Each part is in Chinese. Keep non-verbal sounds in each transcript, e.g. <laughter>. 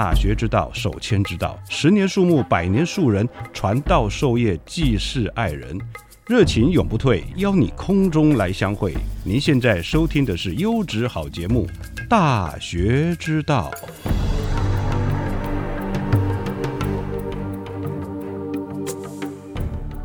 大学之道，守谦之道。十年树木，百年树人，传道授业，济世爱人，热情永不退。邀你空中来相会。您现在收听的是优质好节目《大学之道》。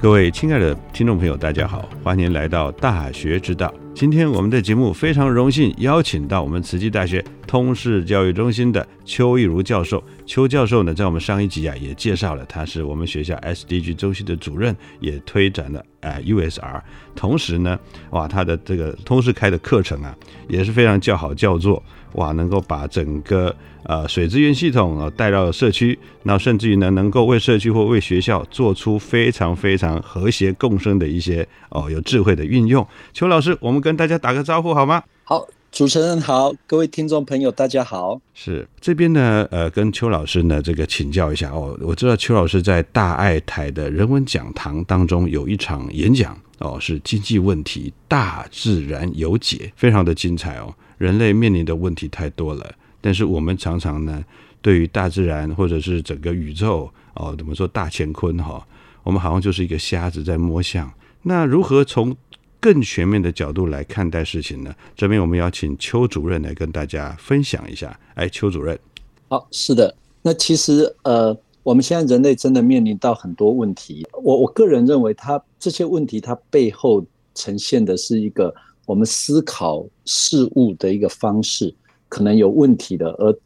各位亲爱的听众朋友，大家好，欢迎来到《大学之道》。今天我们的节目非常荣幸邀请到我们慈济大学通识教育中心的邱义如教授。邱教授呢，在我们上一集啊也介绍了，他是我们学校 SDG 中心的主任，也推展了呃 USR。同时呢，哇，他的这个通识开的课程啊也是非常叫好叫座，哇，能够把整个呃水资源系统啊带到社区，那甚至于呢能够为社区或为学校做出非常非常和谐共生的一些哦有智慧的运用。邱老师，我们跟大家打个招呼好吗？好，主持人好，各位听众朋友大家好。是这边呢，呃，跟邱老师呢这个请教一下哦。我知道邱老师在大爱台的人文讲堂当中有一场演讲哦，是经济问题大自然有解，非常的精彩哦。人类面临的问题太多了，但是我们常常呢，对于大自然或者是整个宇宙哦，怎么说大乾坤哈，我们好像就是一个瞎子在摸象。那如何从更全面的角度来看待事情呢？这边我们邀请邱主任来跟大家分享一下。哎，邱主任，好，是的，那其实呃，我们现在人类真的面临到很多问题。我我个人认为，它这些问题它背后呈现的是一个我们思考事物的一个方式可能有问题的，而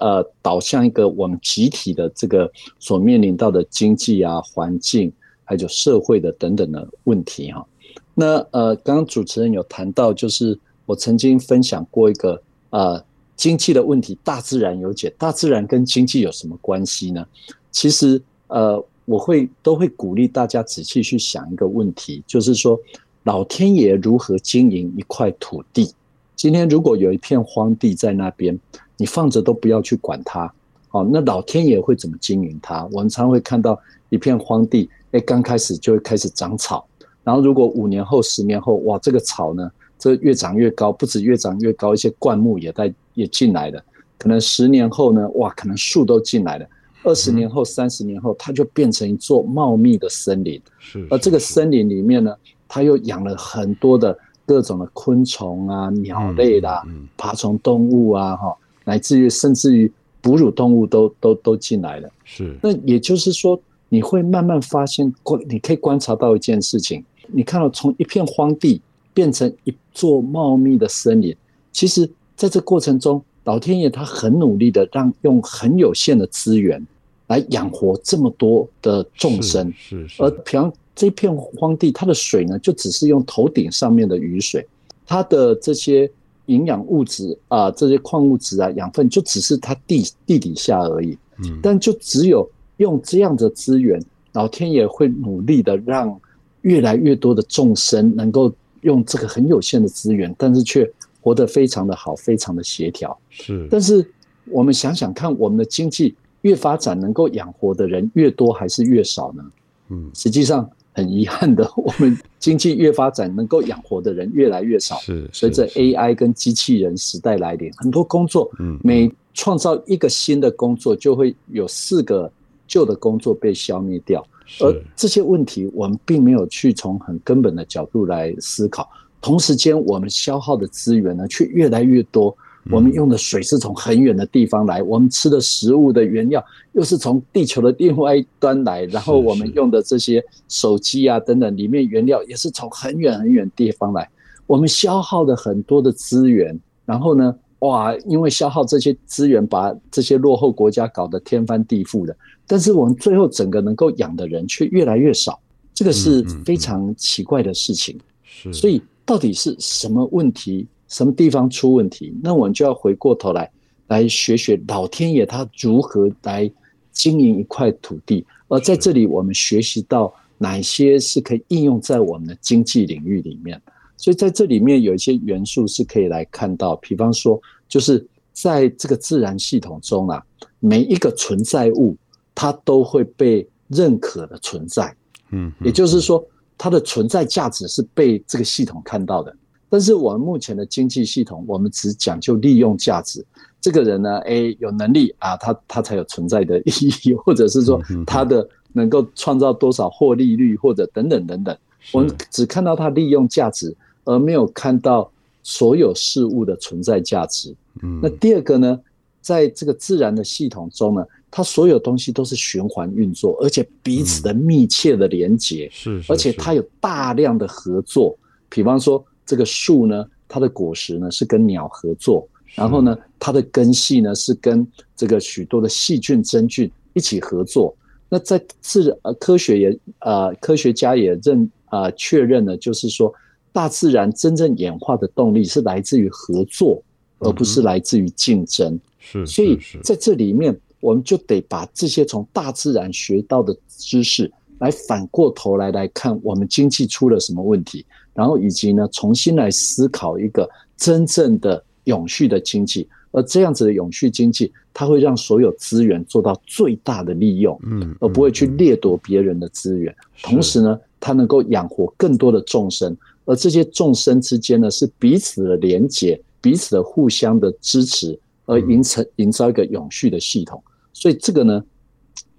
呃导向一个我们集体的这个所面临到的经济啊、环境还有社会的等等的问题哈。那呃，刚刚主持人有谈到，就是我曾经分享过一个呃经济的问题，大自然有解。大自然跟经济有什么关系呢？其实呃，我会都会鼓励大家仔细去想一个问题，就是说老天爷如何经营一块土地？今天如果有一片荒地在那边，你放着都不要去管它，好，那老天爷会怎么经营它？我们常会看到一片荒地，哎，刚开始就会开始长草。然后，如果五年后、十年后，哇，这个草呢，这越长越高，不止越长越高，一些灌木也在也进来了。可能十年后呢，哇，可能树都进来了。二十年后、三十年后，它就变成一座茂密的森林。是。而这个森林里面呢，它又养了很多的各种的昆虫啊、鸟类啦、爬虫动物啊，哈，乃至于甚至于哺乳动物都都都进来了。是。那也就是说，你会慢慢发现，观你可以观察到一件事情。你看到从一片荒地变成一座茂密的森林，其实在这过程中，老天爷他很努力的让用很有限的资源来养活这么多的众生。是是。而比方这片荒地，它的水呢，就只是用头顶上面的雨水，它的这些营养物质啊，这些矿物质啊，养分就只是它地地底下而已。嗯。但就只有用这样的资源，老天爷会努力的让。越来越多的众生能够用这个很有限的资源，但是却活得非常的好，非常的协调。是，但是我们想想看，我们的经济越发展，能够养活的人越多还是越少呢？嗯，实际上很遗憾的，我们经济越发展，能够养活的人越来越少。是，随着 AI 跟机器人时代来临，很多工作，嗯，每创造一个新的工作，就会有四个。旧的工作被消灭掉。而这些问题，我们并没有去从很根本的角度来思考。同时间，我们消耗的资源呢，却越来越多。我们用的水是从很远的地方来，我们吃的食物的原料又是从地球的另外一端来。然后我们用的这些手机啊等等，里面原料也是从很远很远地方来。我们消耗的很多的资源，然后呢，哇，因为消耗这些资源，把这些落后国家搞得天翻地覆的。但是我们最后整个能够养的人却越来越少，这个是非常奇怪的事情。是，所以到底是什么问题，什么地方出问题？那我们就要回过头来，来学学老天爷他如何来经营一块土地。而在这里，我们学习到哪些是可以应用在我们的经济领域里面。所以在这里面有一些元素是可以来看到，比方说，就是在这个自然系统中啊，每一个存在物。它都会被认可的存在，嗯，也就是说，它的存在价值是被这个系统看到的。但是我们目前的经济系统，我们只讲究利用价值。这个人呢，哎，有能力啊，他他才有存在的意义，或者是说他的能够创造多少获利率，或者等等等等。我们只看到他利用价值，而没有看到所有事物的存在价值。嗯，那第二个呢，在这个自然的系统中呢？它所有东西都是循环运作，而且彼此的密切的连接，是，而且它有大量的合作。比方说，这个树呢，它的果实呢是跟鸟合作，然后呢，它的根系呢是跟这个许多的细菌、真菌一起合作。那在自呃科学也呃科学家也认啊确认了，就是说，大自然真正演化的动力是来自于合作，而不是来自于竞争。是，所以在这里面。我们就得把这些从大自然学到的知识，来反过头来来看我们经济出了什么问题，然后以及呢，重新来思考一个真正的永续的经济。而这样子的永续经济，它会让所有资源做到最大的利用，嗯，而不会去掠夺别人的资源。同时呢，它能够养活更多的众生，而这些众生之间呢，是彼此的连结，彼此的互相的支持，而营成营造一个永续的系统。所以这个呢，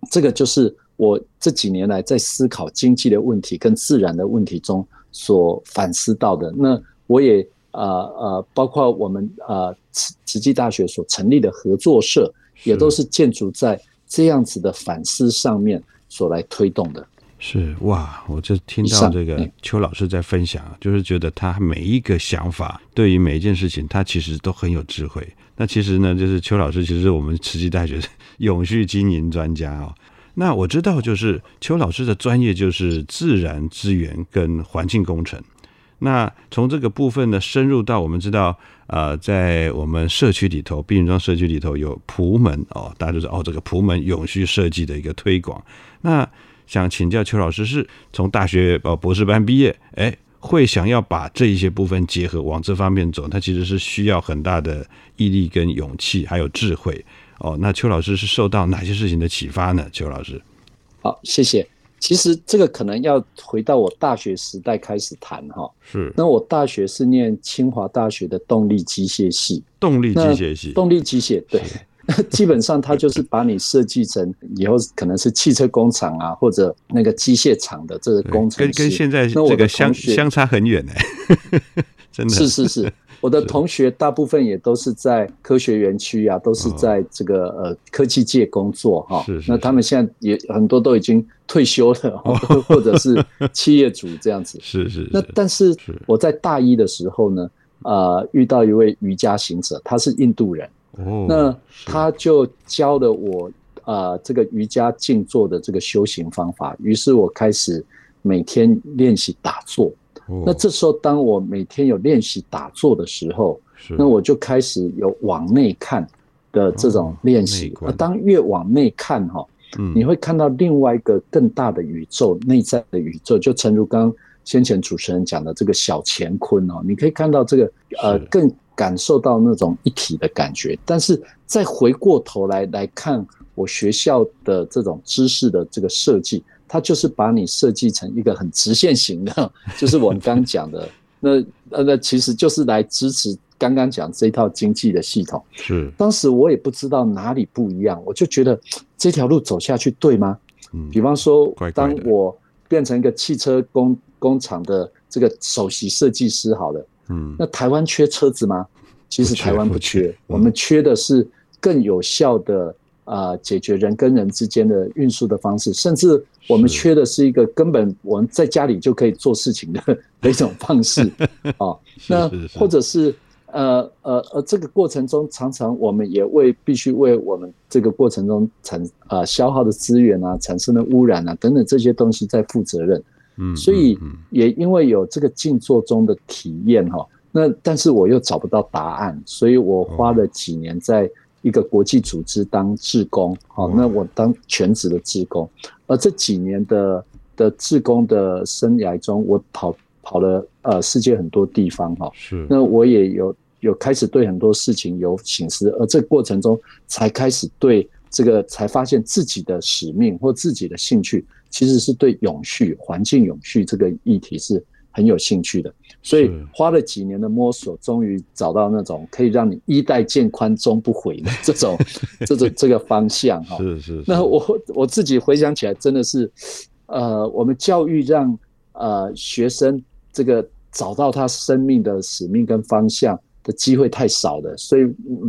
这个就是我这几年来在思考经济的问题跟自然的问题中所反思到的。那我也呃呃，包括我们呃慈慈济大学所成立的合作社，也都是建筑在这样子的反思上面所来推动的。是哇，我就听到这个邱老师在分享，就是觉得他每一个想法，对于每一件事情，他其实都很有智慧。那其实呢，就是邱老师，其实我们慈济大学永续经营专家哦。那我知道，就是邱老师的专业就是自然资源跟环境工程。那从这个部分呢，深入到我们知道，呃，在我们社区里头，碧云庄社区里头有普门哦，大家都知道哦，这个普门永续设计的一个推广。那想请教邱老师，是从大学呃博士班毕业，哎。会想要把这一些部分结合往这方面走，它其实是需要很大的毅力跟勇气，还有智慧哦。那邱老师是受到哪些事情的启发呢？邱老师，好，谢谢。其实这个可能要回到我大学时代开始谈哈。是。那我大学是念清华大学的动力机械系。动力机械系。动力机械，对。<laughs> 基本上，它就是把你设计成以后可能是汽车工厂啊，或者那个机械厂的这个工程跟跟现在这个相相差很远呢。<laughs> 真的是是是，我的同学大部分也都是在科学园区啊，都是在这个呃科技界工作哈。是是。那他们现在也很多都已经退休了，<laughs> 或者是企业主这样子。是是。那但是我在大一的时候呢，呃，遇到一位瑜伽行者，他是印度人。那他就教了我啊，这个瑜伽静坐的这个修行方法。于是我开始每天练习打坐。那这时候，当我每天有练习打坐的时候，那我就开始有往内看的这种练习。那当越往内看哈，你会看到另外一个更大的宇宙，内在的宇宙。就诚如刚先前主持人讲的这个小乾坤哦，你可以看到这个呃更。感受到那种一体的感觉，但是再回过头来来看我学校的这种知识的这个设计，它就是把你设计成一个很直线型的，<laughs> 就是我们刚讲的那呃那其实就是来支持刚刚讲这套经济的系统。是，当时我也不知道哪里不一样，我就觉得这条路走下去对吗？嗯，比方说，当我变成一个汽车工工厂的这个首席设计师，好了，嗯，那台湾缺车子吗？其实台湾不缺，我们缺的是更有效的。啊，解决人跟人之间的运输的方式，甚至我们缺的是一个根本我们在家里就可以做事情的 <laughs> 的一种方式 <laughs> 啊。那或者是呃呃呃，这个过程中常常我们也为必须为我们这个过程中产啊消耗的资源啊、产生的污染啊等等这些东西在负责任。嗯，所以也因为有这个静坐中的体验哈，那但是我又找不到答案，所以我花了几年在。一个国际组织当志工，好，那我当全职的志工，而这几年的的志工的生涯中，我跑跑了呃世界很多地方，哈，是，那我也有有开始对很多事情有醒思，而这过程中才开始对这个才发现自己的使命或自己的兴趣，其实是对永续环境永续这个议题是。很有兴趣的，所以花了几年的摸索，终于找到那种可以让你衣带渐宽终不悔的这种 <laughs> 这种这个方向哈。是是。那我我自己回想起来，真的是，呃，我们教育让呃学生这个找到他生命的使命跟方向的机会太少了，所以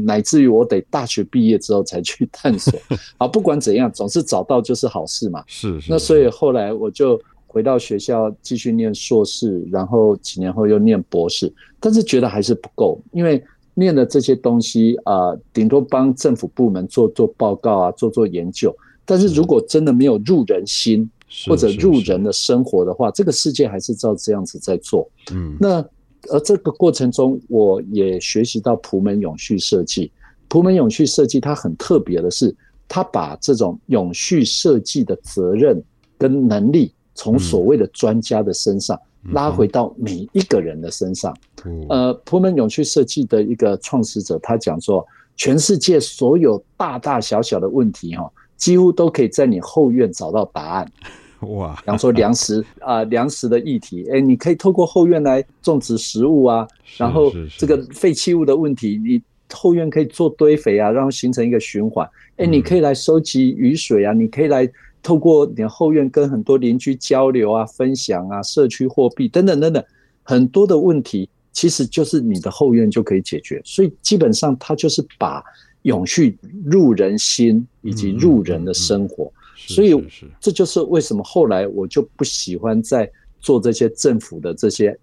乃至于我得大学毕业之后才去 <laughs> 探索。啊，不管怎样，总是找到就是好事嘛。是是。那所以后来我就。回到学校继续念硕士，然后几年后又念博士，但是觉得还是不够，因为念的这些东西啊，顶多帮政府部门做做报告啊，做做研究。但是如果真的没有入人心或者入人的生活的话，这个世界还是照这样子在做。嗯，那而这个过程中，我也学习到普门永续设计。普门永续设计它很特别的是，它把这种永续设计的责任跟能力。从所谓的专家的身上拉回到每一个人的身上。呃，普门永续设计的一个创始者，他讲说，全世界所有大大小小的问题，哈，几乎都可以在你后院找到答案。<laughs> 哇！比方说粮食 <laughs> 啊，粮食的议题，哎，你可以透过后院来种植食物啊。然后这个废弃物的问题，你后院可以做堆肥啊，然后形成一个循环。哎，你可以来收集雨水啊，你可以来。透过你的后院跟很多邻居交流啊、分享啊、社区货币等等等等，很多的问题其实就是你的后院就可以解决。所以基本上它就是把永续入人心以及入人的生活。所以这就是为什么后来我就不喜欢在做这些政府的这些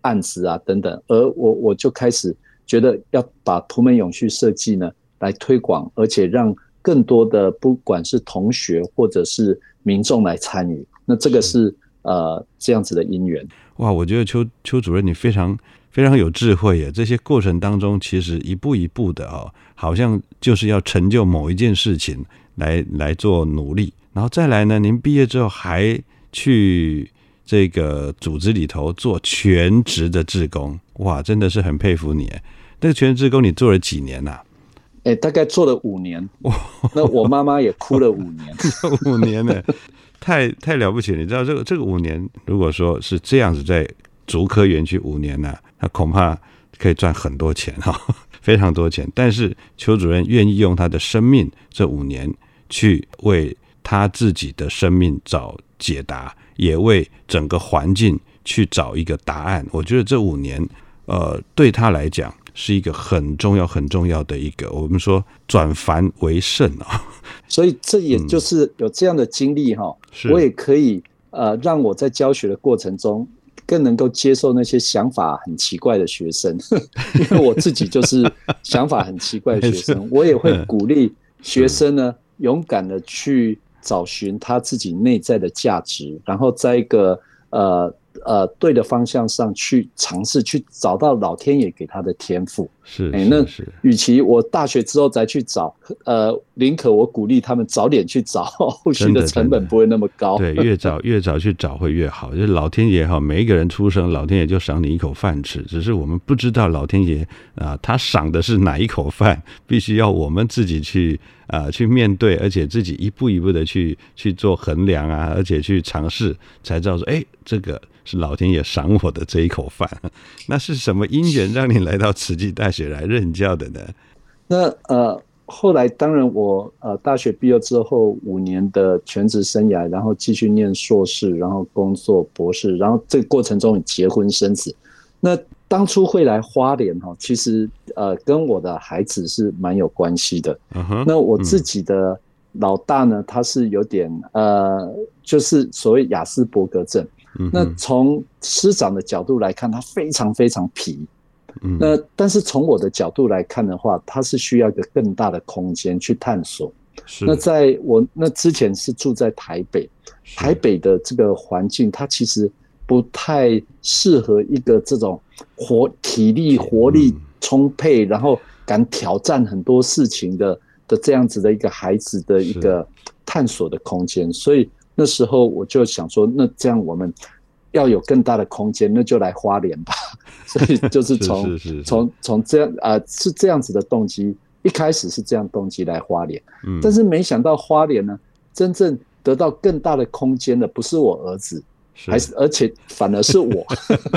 案子啊等等，而我我就开始觉得要把图门永续设计呢来推广，而且让。更多的不管是同学或者是民众来参与，那这个是呃这样子的因缘。哇，我觉得邱邱主任你非常非常有智慧耶！这些过程当中，其实一步一步的哦，好像就是要成就某一件事情来来做努力，然后再来呢，您毕业之后还去这个组织里头做全职的志工，哇，真的是很佩服你！那个全职志工你做了几年呐？哎，大概做了五年，那我妈妈也哭了五年，<laughs> 五年呢，太太了不起！你知道这个这个五年，如果说是这样子在竹科园区五年呢，那恐怕可以赚很多钱哈，<laughs> 非常多钱。但是邱主任愿意用他的生命这五年去为他自己的生命找解答，也为整个环境去找一个答案。我觉得这五年，呃，对他来讲。是一个很重要、很重要的一个，我们说转凡为圣啊，<laughs> 所以这也就是有这样的经历哈，我也可以呃，让我在教学的过程中更能够接受那些想法很奇怪的学生，<laughs> 因为我自己就是想法很奇怪的学生，我也会鼓励学生呢，勇敢的去找寻他自己内在的价值，然后在一个呃。呃，对的方向上去尝试，去找到老天爷给他的天赋。是，哎，那与其我大学之后再去找，呃，宁可我鼓励他们早点去找，后续的成本不会那么高。对，越早 <laughs> 越早去找会越好。就是老天爷哈，每一个人出生，老天爷就赏你一口饭吃，只是我们不知道老天爷啊，他赏的是哪一口饭，必须要我们自己去啊去面对，而且自己一步一步的去去做衡量啊，而且去尝试，才知道说，哎，这个是老天爷赏我的这一口饭。<laughs> 那是什么因缘让你来到慈济大学来任教的呢？那呃，后来当然我呃大学毕业之后五年的全职生涯，然后继续念硕士，然后工作博士，然后这个过程中结婚生子。那当初会来花莲哈，其实呃跟我的孩子是蛮有关系的。那我自己的老大呢，他是有点呃，就是所谓雅斯伯格症。那从师长的角度来看，他非常非常皮。那但是从我的角度来看的话，他是需要一个更大的空间去探索。那在我那之前是住在台北，台北的这个环境，它其实。不太适合一个这种活体力活力充沛，然后敢挑战很多事情的的这样子的一个孩子的一个探索的空间。所以那时候我就想说，那这样我们要有更大的空间，那就来花莲吧。<laughs> 所以就是从从从这样啊是这样子的动机，一开始是这样动机来花莲。嗯，但是没想到花莲呢，真正得到更大的空间的不是我儿子。还是，而且反而是我，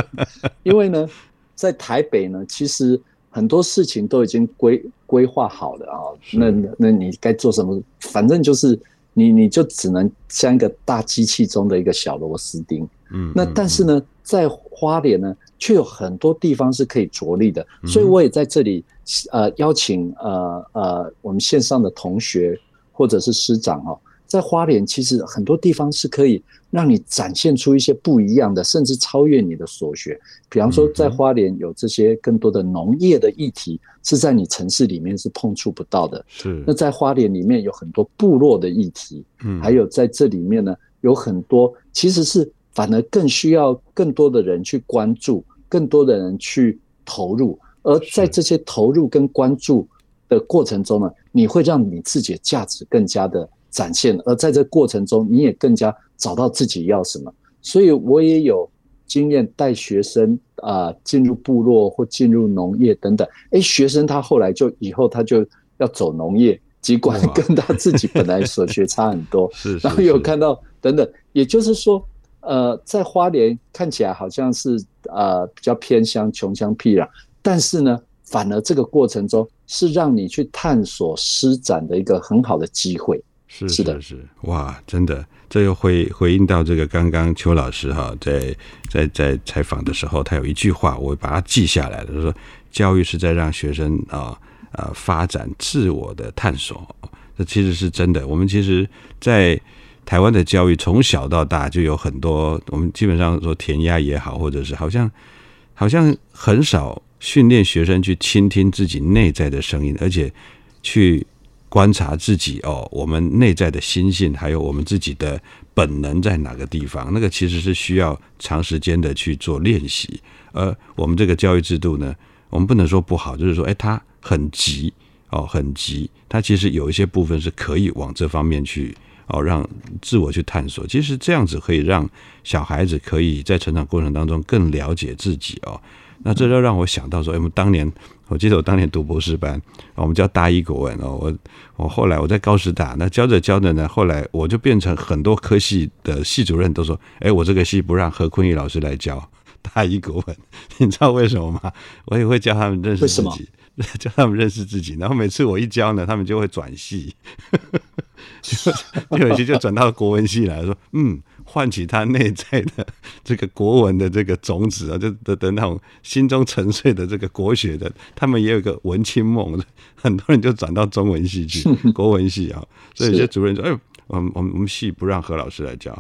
<laughs> 因为呢，在台北呢，其实很多事情都已经规规划好了啊。那那你该做什么？反正就是你，你就只能像一个大机器中的一个小螺丝钉。嗯。那但是呢，在花莲呢，却有很多地方是可以着力的。所以我也在这里呃邀请呃呃我们线上的同学或者是师长哦，在花莲其实很多地方是可以。让你展现出一些不一样的，甚至超越你的所学。比方说，在花莲有这些更多的农业的议题，是在你城市里面是碰触不到的。是。那在花莲里面有很多部落的议题，嗯，还有在这里面呢，有很多其实是反而更需要更多的人去关注，更多的人去投入。而在这些投入跟关注的过程中呢，你会让你自己的价值更加的展现。而在这过程中，你也更加。找到自己要什么，所以我也有经验带学生啊进入部落或进入农业等等。哎，学生他后来就以后他就要走农业，尽管跟他自己本来所学差很多。<laughs> 是，然后有看到等等，也就是说，呃，在花莲看起来好像是呃比较偏乡穷乡僻壤，但是呢，反而这个过程中是让你去探索施展的一个很好的机会。是是的是哇，真的，这又回回应到这个刚刚邱老师哈，在在在采访的时候，他有一句话，我把它记下来了。他说：“教育是在让学生啊啊发展自我的探索。”这其实是真的。我们其实，在台湾的教育从小到大就有很多，我们基本上说填鸭也好，或者是好像好像很少训练学生去倾听自己内在的声音，而且去。观察自己哦，我们内在的心性，还有我们自己的本能在哪个地方？那个其实是需要长时间的去做练习。而我们这个教育制度呢，我们不能说不好，就是说，哎，它很急哦，很急。它其实有一些部分是可以往这方面去哦，让自我去探索。其实这样子可以让小孩子可以在成长过程当中更了解自己哦。那这就让我想到说，我们当年。我记得我当年读博士班，我们叫大一国文哦。我我后来我在高师大，那教着教着呢，后来我就变成很多科系的系主任都说：“哎，我这个系不让何坤义老师来教大一国文。<laughs> ”你知道为什么吗？我也会教他们认识自己，<laughs> 教他们认识自己。然后每次我一教呢，他们就会转系，<laughs> 就有些就转到国文系来说：“嗯。”唤起他内在的这个国文的这个种子啊，就的的那种心中沉睡的这个国学的，他们也有个文青梦，很多人就转到中文系去，国文系啊。所以有些主任说：“哎，我们我们我们系不让何老师来教，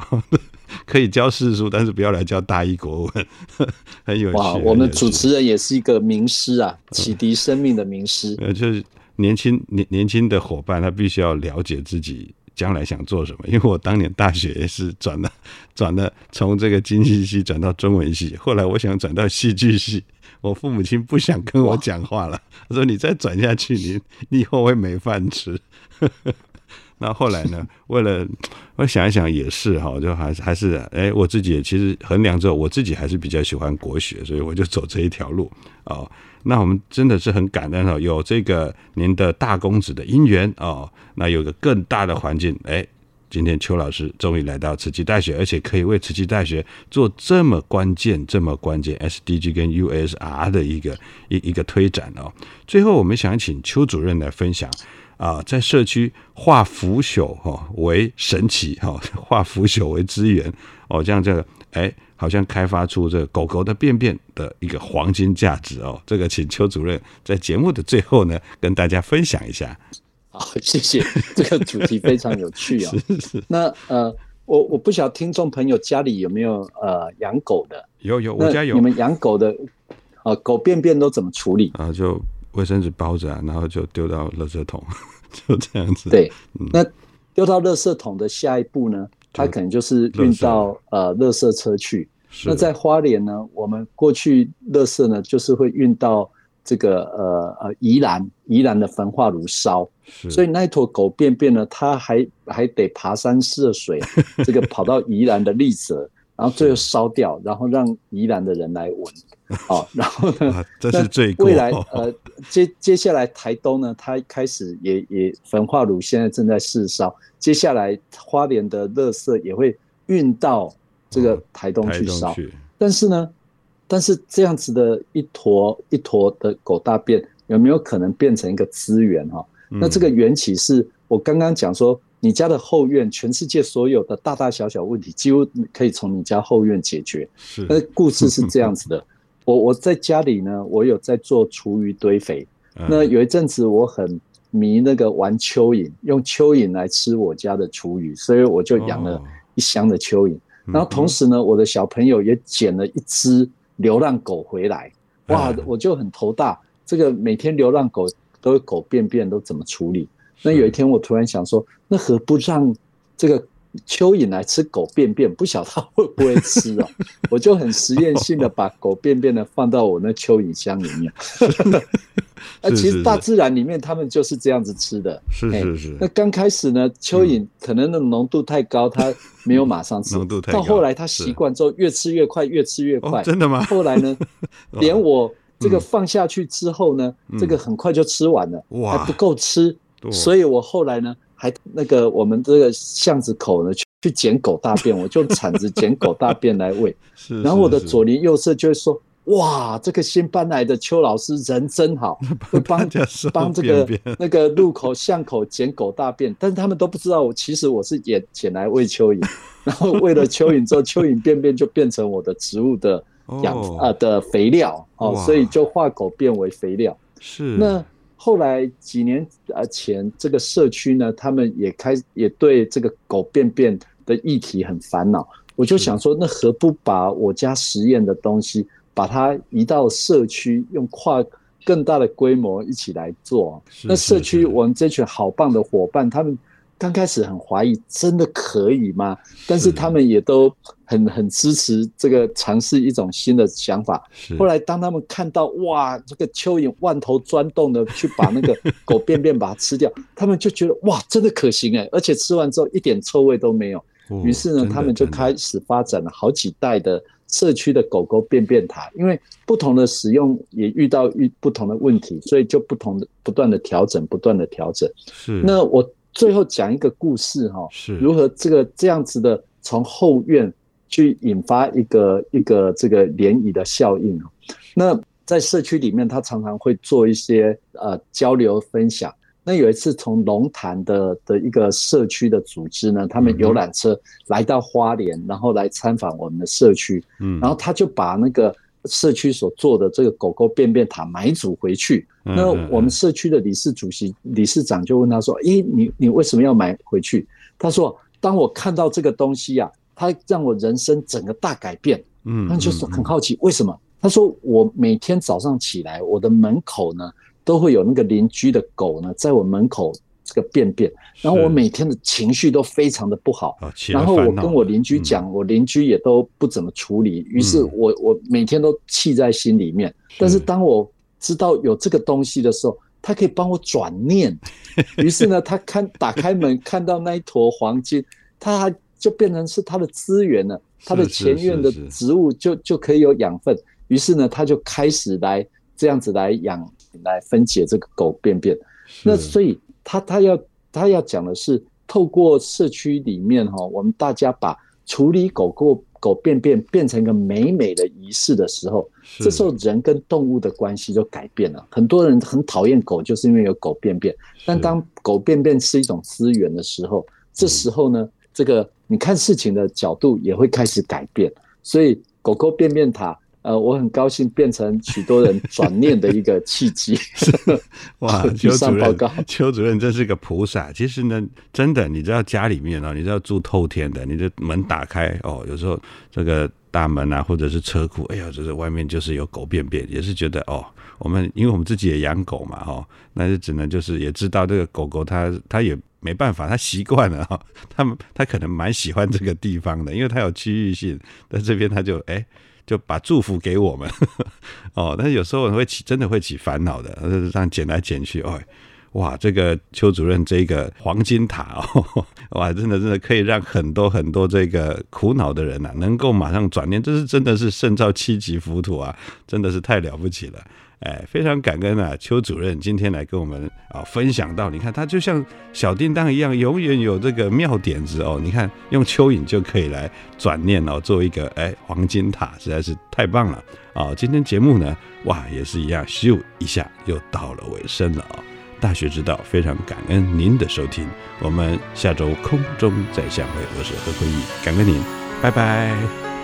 可以教四书，但是不要来教大一国文。<laughs> ”很有趣。哇，我们主持人也是一个名师啊，启迪生命的名师。呃，就是年轻年年轻的伙伴，他必须要了解自己。将来想做什么？因为我当年大学也是转了，<laughs> 转了从这个经济系转到中文系，后来我想转到戏剧系，我父母亲不想跟我讲话了，他 <laughs> 说：“你再转下去，你你以后会没饭吃。<laughs> ”那后来呢，为了我想一想也是哈，就还是还是哎，我自己也其实衡量之后，我自己还是比较喜欢国学，所以我就走这一条路啊。那我们真的是很感恩哦，有这个您的大公子的姻缘哦，那有个更大的环境，哎，今天邱老师终于来到慈济大学，而且可以为慈济大学做这么关键、这么关键 SDG 跟 USR 的一个一一个推展哦。最后，我们想请邱主任来分享啊，在社区化腐朽哈为神奇哈，化腐朽为资源哦，这样这个哎。好像开发出这狗狗的便便的一个黄金价值哦，这个请邱主任在节目的最后呢，跟大家分享一下。好，谢谢，这个主题非常有趣啊。<laughs> 是是。那呃，我我不晓得听众朋友家里有没有呃养狗的？有有，我家有。你们养狗的呃，狗便便都怎么处理啊？就卫生纸包着啊，然后就丢到垃圾桶，<laughs> 就这样子。对，那丢到垃圾桶的下一步呢？它可能就是运到呃，垃圾车去。那在花莲呢，我们过去垃圾呢，就是会运到这个呃呃宜兰，宜兰的焚化炉烧。所以那一坨狗便便呢，它还还得爬山涉水，<laughs> 这个跑到宜兰的丽泽，然后最后烧掉，然后让宜兰的人来闻。<laughs> 哦，然后呢，这是最未来呃接 <laughs> 接下来台东呢，它开始也也焚化炉现在正在试烧。接下来花莲的垃圾也会运到这个台东去烧，但是呢，但是这样子的一坨一坨的狗大便有没有可能变成一个资源哈？那这个缘起是我刚刚讲说，你家的后院，全世界所有的大大小小问题几乎可以从你家后院解决。是，那故事是这样子的，<laughs> 我我在家里呢，我有在做厨余堆肥，那有一阵子我很。迷那个玩蚯蚓，用蚯蚓来吃我家的厨余，所以我就养了一箱的蚯蚓。然后同时呢，我的小朋友也捡了一只流浪狗回来，哇，我就很头大。这个每天流浪狗都有狗便便都怎么处理？那有一天我突然想说，那何不让这个蚯蚓来吃狗便便？不晓得它会不会吃哦？<laughs> 我就很实验性的把狗便便呢放到我那蚯蚓箱里面。<laughs> 那其实大自然里面，他们就是这样子吃的。是是是。那刚开始呢，蚯蚓可能那浓度太高，它没有马上吃。<laughs> 浓度太高。到后来它习惯之后，越吃越快，越吃越快。真的吗？后来呢，连我这个放下去之后呢，这个很快就吃完了，还不够吃。所以我后来呢，还那个我们这个巷子口呢，去去捡狗大便，我就铲子捡狗大便来喂。<laughs> 是。然后我的左邻右舍就会说。哇，这个新搬来的邱老师人真好，<laughs> 会帮帮这个那个路口巷口捡狗大便，但是他们都不知道我其实我是捡捡来喂蚯蚓，然后喂了蚯蚓之后，蚯蚓便便就变成我的植物的养啊的肥料哦，所以就化狗便为肥料。是。那后来几年呃前，这个社区呢，他们也开也对这个狗便便的议题很烦恼，我就想说，那何不把我家实验的东西。把它移到社区，用跨更大的规模一起来做。那社区我们这群好棒的伙伴，他们刚开始很怀疑，真的可以吗？但是他们也都很很支持这个尝试一种新的想法。后来当他们看到哇，这个蚯蚓万头钻洞的去把那个狗便便把它吃掉，他们就觉得哇，真的可行哎，而且吃完之后一点臭味都没有。于是呢，他们就开始发展了好几代的。社区的狗狗便便塔，因为不同的使用也遇到遇不同的问题，所以就不同的不断的调整，不断的调整。是。那我最后讲一个故事哈，是如何这个这样子的从后院去引发一个一个这个涟漪的效应那在社区里面，他常常会做一些呃交流分享。那有一次，从龙潭的的一个社区的组织呢，他们游览车来到花莲，然后来参访我们的社区，嗯，然后他就把那个社区所做的这个狗狗便便塔买组回去。那我们社区的理事主席、理事长就问他说：“诶，你你为什么要买回去？”他说：“当我看到这个东西呀，它让我人生整个大改变。”嗯，那就是很好奇为什么？他说：“我每天早上起来，我的门口呢。”都会有那个邻居的狗呢，在我门口这个便便，然后我每天的情绪都非常的不好。然后我跟我邻居讲，我邻居也都不怎么处理，于是我我每天都气在心里面。但是当我知道有这个东西的时候，他可以帮我转念。<laughs> 于是呢，他看打开门看到那一坨黄金，他就变成是他的资源了。他的前院的植物就就可以有养分。于是呢，他就开始来这样子来养来分解这个狗便便。那所以他他要他要讲的是，透过社区里面哈，我们大家把处理狗狗狗便便变成一个美美的仪式的时候，这时候人跟动物的关系就改变了。很多人很讨厌狗，就是因为有狗便便。但当狗便便是一种资源的时候，这时候呢，这个你看事情的角度也会开始改变。所以狗狗便便塔。呃，我很高兴变成许多人转念的一个契机。<laughs> 哇，<laughs> 邱主任，邱主任真是个菩萨。其实呢，真的，你知道家里面哦，你知道住透天的，你的门打开哦，有时候这个大门啊，或者是车库，哎呀，就是外面就是有狗便便，也是觉得哦，我们因为我们自己也养狗嘛，哈，那就只能就是也知道这个狗狗它它也没办法，它习惯了哈，它们它可能蛮喜欢这个地方的，因为它有区域性，在这边它就哎。就把祝福给我们。<laughs> 哦，但是有时候会起，真的会起烦恼的，就是这样捡来捡去，哦，哇，这个邱主任这个黄金塔 <laughs> 哦，哇，真的真的可以让很多很多这个苦恼的人呐，能够马上转念，这是真的是胜造七级浮屠啊，真的是太了不起了。哎，非常感恩啊，邱主任今天来跟我们啊分享到，你看他就像小叮当一样，永远有这个妙点子哦。你看用蚯蚓就可以来转念哦，做一个哎黄金塔，实在是太棒了啊！今天节目呢，哇，也是一样，咻一下又到了尾声了啊。大学之道，非常感恩您的收听，我们下周空中再相会，我是何坤义，感恩您，拜拜，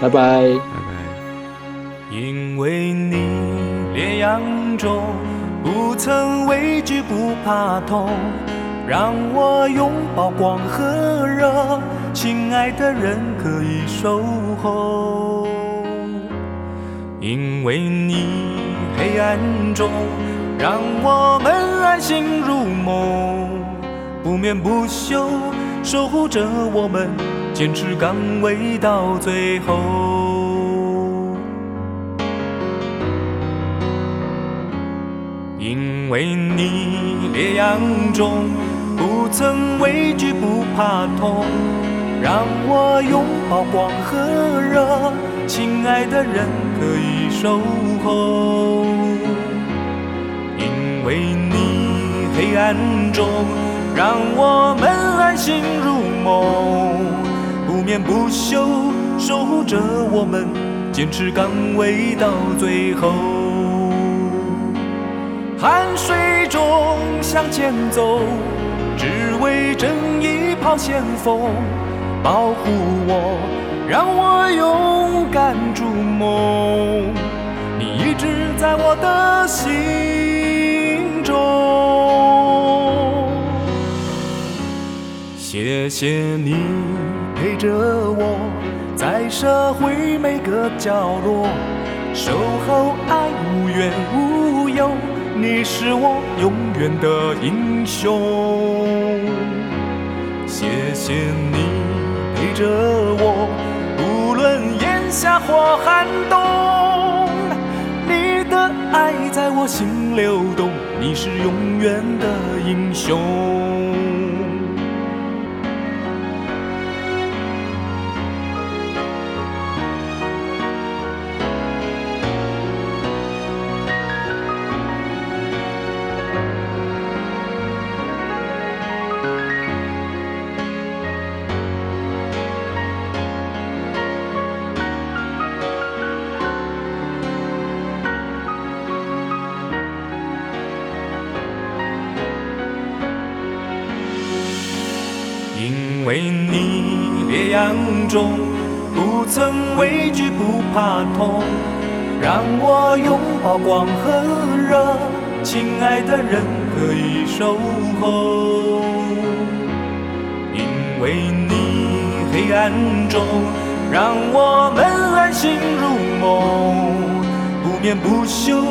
拜拜，拜拜。因为你烈阳中不曾畏惧不怕痛，让我拥抱光和热，亲爱的人可以守候。因为你黑暗中让我们安心入梦，不眠不休守护着我们，坚持岗位到最后。因为你烈阳中不曾畏惧不怕痛，让我拥抱光和热，亲爱的人可以守候。为你黑暗中让我们安心入梦，不眠不休守护着我们，坚持岗位到最后。汗水中向前走，只为正义跑先锋，保护我，让我勇敢筑梦。你一直在我的心，谢谢你陪着我，在社会每个角落，守候爱无怨无忧。你是我永远的英雄，谢谢你陪着我，无论炎夏或寒冬，爱在我心流动，你是永远的英雄。为你烈阳中不曾畏惧不怕痛，让我拥抱光和热，亲爱的人可以守候。因为你黑暗中让我们安心入梦，不眠不休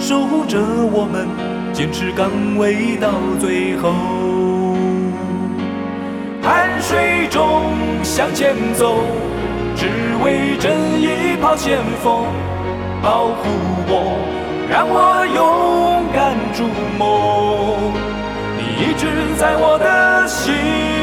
守护着我们，坚持岗位到最后。向前走，只为正义跑先锋，保护我，让我勇敢筑梦。你一直在我的心。